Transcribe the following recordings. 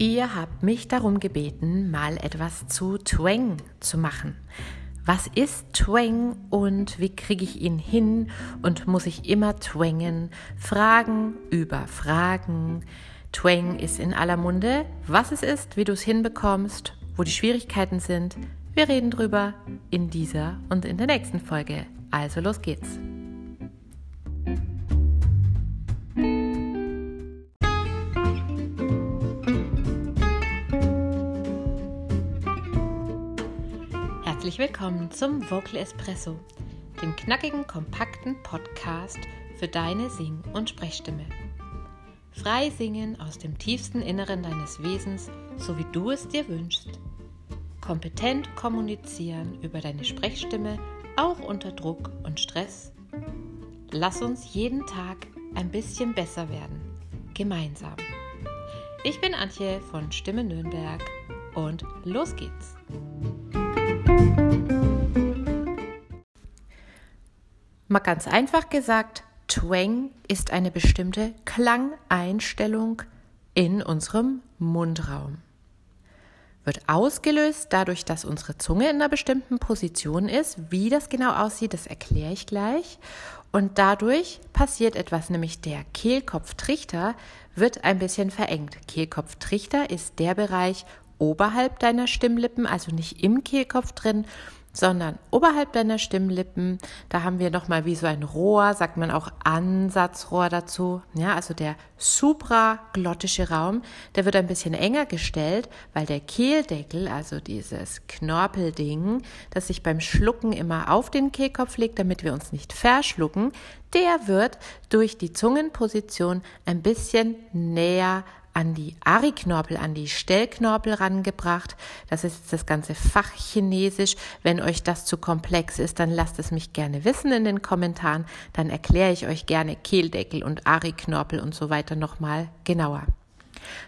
Ihr habt mich darum gebeten, mal etwas zu Twang zu machen. Was ist Twang und wie kriege ich ihn hin und muss ich immer twangen? Fragen über Fragen. Twang ist in aller Munde. Was es ist, wie du es hinbekommst, wo die Schwierigkeiten sind. Wir reden drüber in dieser und in der nächsten Folge. Also los geht's. Herzlich willkommen zum Vocal Espresso, dem knackigen, kompakten Podcast für deine Sing- und Sprechstimme. Frei singen aus dem tiefsten Inneren deines Wesens, so wie du es dir wünschst. Kompetent kommunizieren über deine Sprechstimme, auch unter Druck und Stress. Lass uns jeden Tag ein bisschen besser werden, gemeinsam. Ich bin Antje von Stimme Nürnberg und los geht's! Mal ganz einfach gesagt, Twang ist eine bestimmte Klangeinstellung in unserem Mundraum. Wird ausgelöst dadurch, dass unsere Zunge in einer bestimmten Position ist. Wie das genau aussieht, das erkläre ich gleich. Und dadurch passiert etwas, nämlich der Kehlkopftrichter wird ein bisschen verengt. Kehlkopftrichter ist der Bereich oberhalb deiner Stimmlippen, also nicht im Kehlkopf drin, sondern oberhalb deiner Stimmlippen, da haben wir nochmal wie so ein Rohr, sagt man auch Ansatzrohr dazu, ja, also der supraglottische Raum, der wird ein bisschen enger gestellt, weil der Kehldeckel, also dieses Knorpelding, das sich beim Schlucken immer auf den Kehlkopf legt, damit wir uns nicht verschlucken, der wird durch die Zungenposition ein bisschen näher an die Ariknorpel, an die Stellknorpel rangebracht. Das ist das ganze Fachchinesisch. Wenn euch das zu komplex ist, dann lasst es mich gerne wissen in den Kommentaren. Dann erkläre ich euch gerne Kehldeckel und Ariknorpel und so weiter nochmal genauer.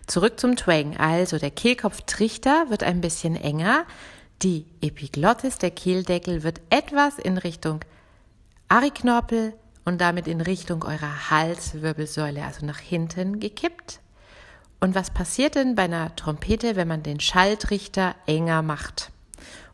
Zurück zum Twang. Also der Kehlkopftrichter wird ein bisschen enger. Die Epiglottis, der Kehldeckel, wird etwas in Richtung Ariknorpel und damit in Richtung eurer Halswirbelsäule, also nach hinten gekippt. Und was passiert denn bei einer Trompete, wenn man den Schalltrichter enger macht?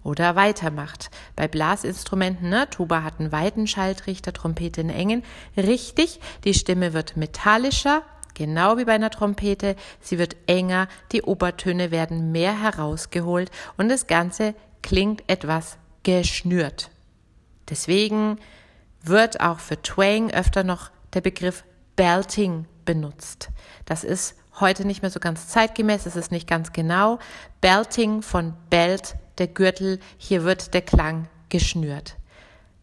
Oder weitermacht. Bei Blasinstrumenten, ne, Tuba hat einen weiten Schalltrichter, Trompete einen engen. Richtig, die Stimme wird metallischer, genau wie bei einer Trompete. Sie wird enger, die Obertöne werden mehr herausgeholt und das Ganze klingt etwas geschnürt. Deswegen wird auch für Twang öfter noch der Begriff Belting benutzt. Das ist heute nicht mehr so ganz zeitgemäß, es ist nicht ganz genau. Belting von Belt, der Gürtel, hier wird der Klang geschnürt.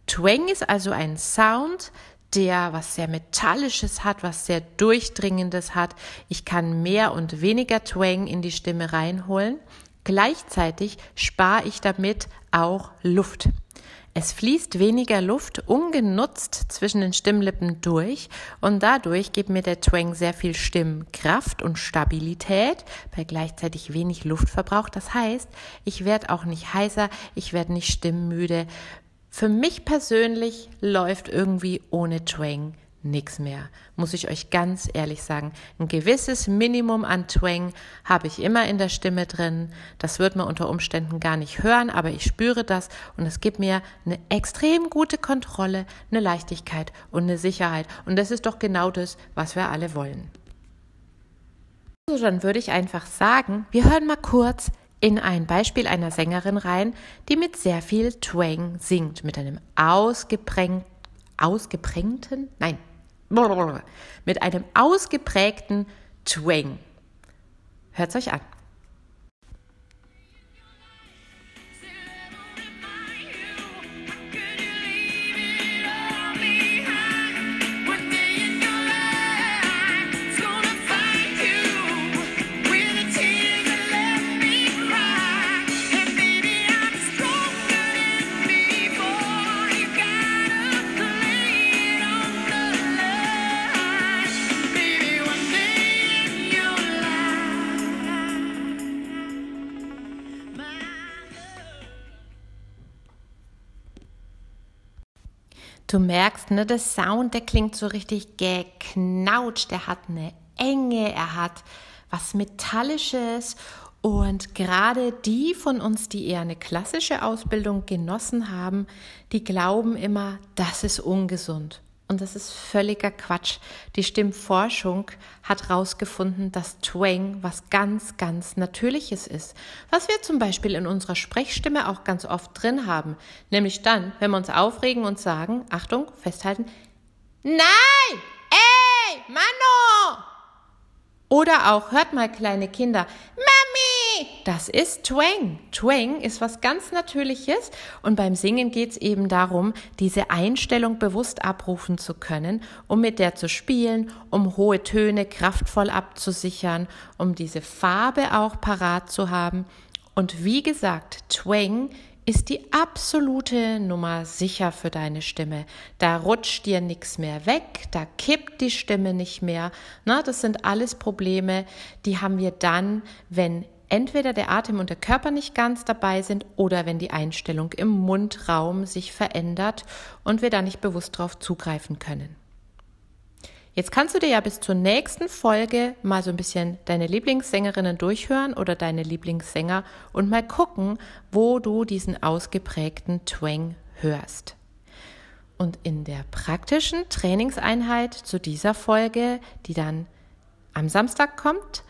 Twang ist also ein Sound, der was sehr Metallisches hat, was sehr Durchdringendes hat. Ich kann mehr und weniger Twang in die Stimme reinholen. Gleichzeitig spare ich damit auch Luft. Es fließt weniger Luft ungenutzt zwischen den Stimmlippen durch und dadurch gibt mir der Twang sehr viel Stimmkraft und Stabilität bei gleichzeitig wenig Luftverbrauch. Das heißt, ich werde auch nicht heißer, ich werde nicht stimmmüde. Für mich persönlich läuft irgendwie ohne Twang nichts mehr, muss ich euch ganz ehrlich sagen. Ein gewisses Minimum an Twang habe ich immer in der Stimme drin. Das wird man unter Umständen gar nicht hören, aber ich spüre das und es gibt mir eine extrem gute Kontrolle, eine Leichtigkeit und eine Sicherheit. Und das ist doch genau das, was wir alle wollen. So, dann würde ich einfach sagen, wir hören mal kurz in ein Beispiel einer Sängerin rein, die mit sehr viel Twang singt, mit einem ausgeprägten, ausgeprägten, nein, mit einem ausgeprägten Twang. Hört's euch an. Du merkst, ne, der Sound, der klingt so richtig geknautscht, der hat eine Enge, er hat was Metallisches und gerade die von uns, die eher eine klassische Ausbildung genossen haben, die glauben immer, das ist ungesund. Und das ist völliger Quatsch. Die Stimmforschung hat herausgefunden, dass Twang was ganz, ganz Natürliches ist. Was wir zum Beispiel in unserer Sprechstimme auch ganz oft drin haben. Nämlich dann, wenn wir uns aufregen und sagen, Achtung, festhalten, Nein! Ey! Mano! Oder auch, hört mal, kleine Kinder, Mami! Das ist Twang. Twang ist was ganz Natürliches und beim Singen geht es eben darum, diese Einstellung bewusst abrufen zu können, um mit der zu spielen, um hohe Töne kraftvoll abzusichern, um diese Farbe auch parat zu haben. Und wie gesagt, Twang ist die absolute Nummer sicher für deine Stimme. Da rutscht dir nichts mehr weg, da kippt die Stimme nicht mehr. Na, das sind alles Probleme, die haben wir dann, wenn entweder der Atem und der Körper nicht ganz dabei sind oder wenn die Einstellung im Mundraum sich verändert und wir da nicht bewusst drauf zugreifen können. Jetzt kannst du dir ja bis zur nächsten Folge mal so ein bisschen deine Lieblingssängerinnen durchhören oder deine Lieblingssänger und mal gucken, wo du diesen ausgeprägten Twang hörst. Und in der praktischen Trainingseinheit zu dieser Folge, die dann am Samstag kommt,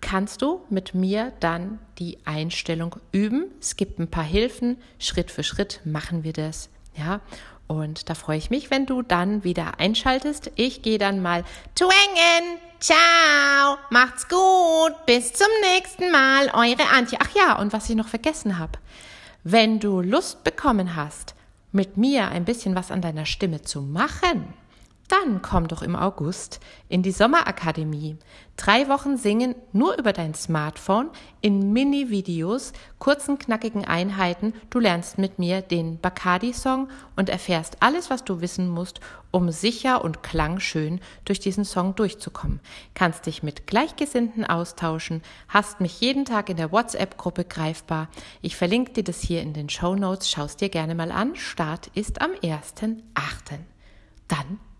kannst du mit mir dann die Einstellung üben. Es gibt ein paar Hilfen. Schritt für Schritt machen wir das. Ja, und da freue ich mich, wenn du dann wieder einschaltest. Ich gehe dann mal twangen. Ciao, macht's gut, bis zum nächsten Mal, eure Antje. Ach ja, und was ich noch vergessen habe. Wenn du Lust bekommen hast, mit mir ein bisschen was an deiner Stimme zu machen, dann komm doch im August in die Sommerakademie. Drei Wochen singen nur über dein Smartphone in Mini-Videos, kurzen, knackigen Einheiten. Du lernst mit mir den Bacardi-Song und erfährst alles, was du wissen musst, um sicher und klangschön durch diesen Song durchzukommen. Kannst dich mit Gleichgesinnten austauschen, hast mich jeden Tag in der WhatsApp-Gruppe greifbar. Ich verlinke dir das hier in den Show Notes. Schaust dir gerne mal an. Start ist am 1.8. Dann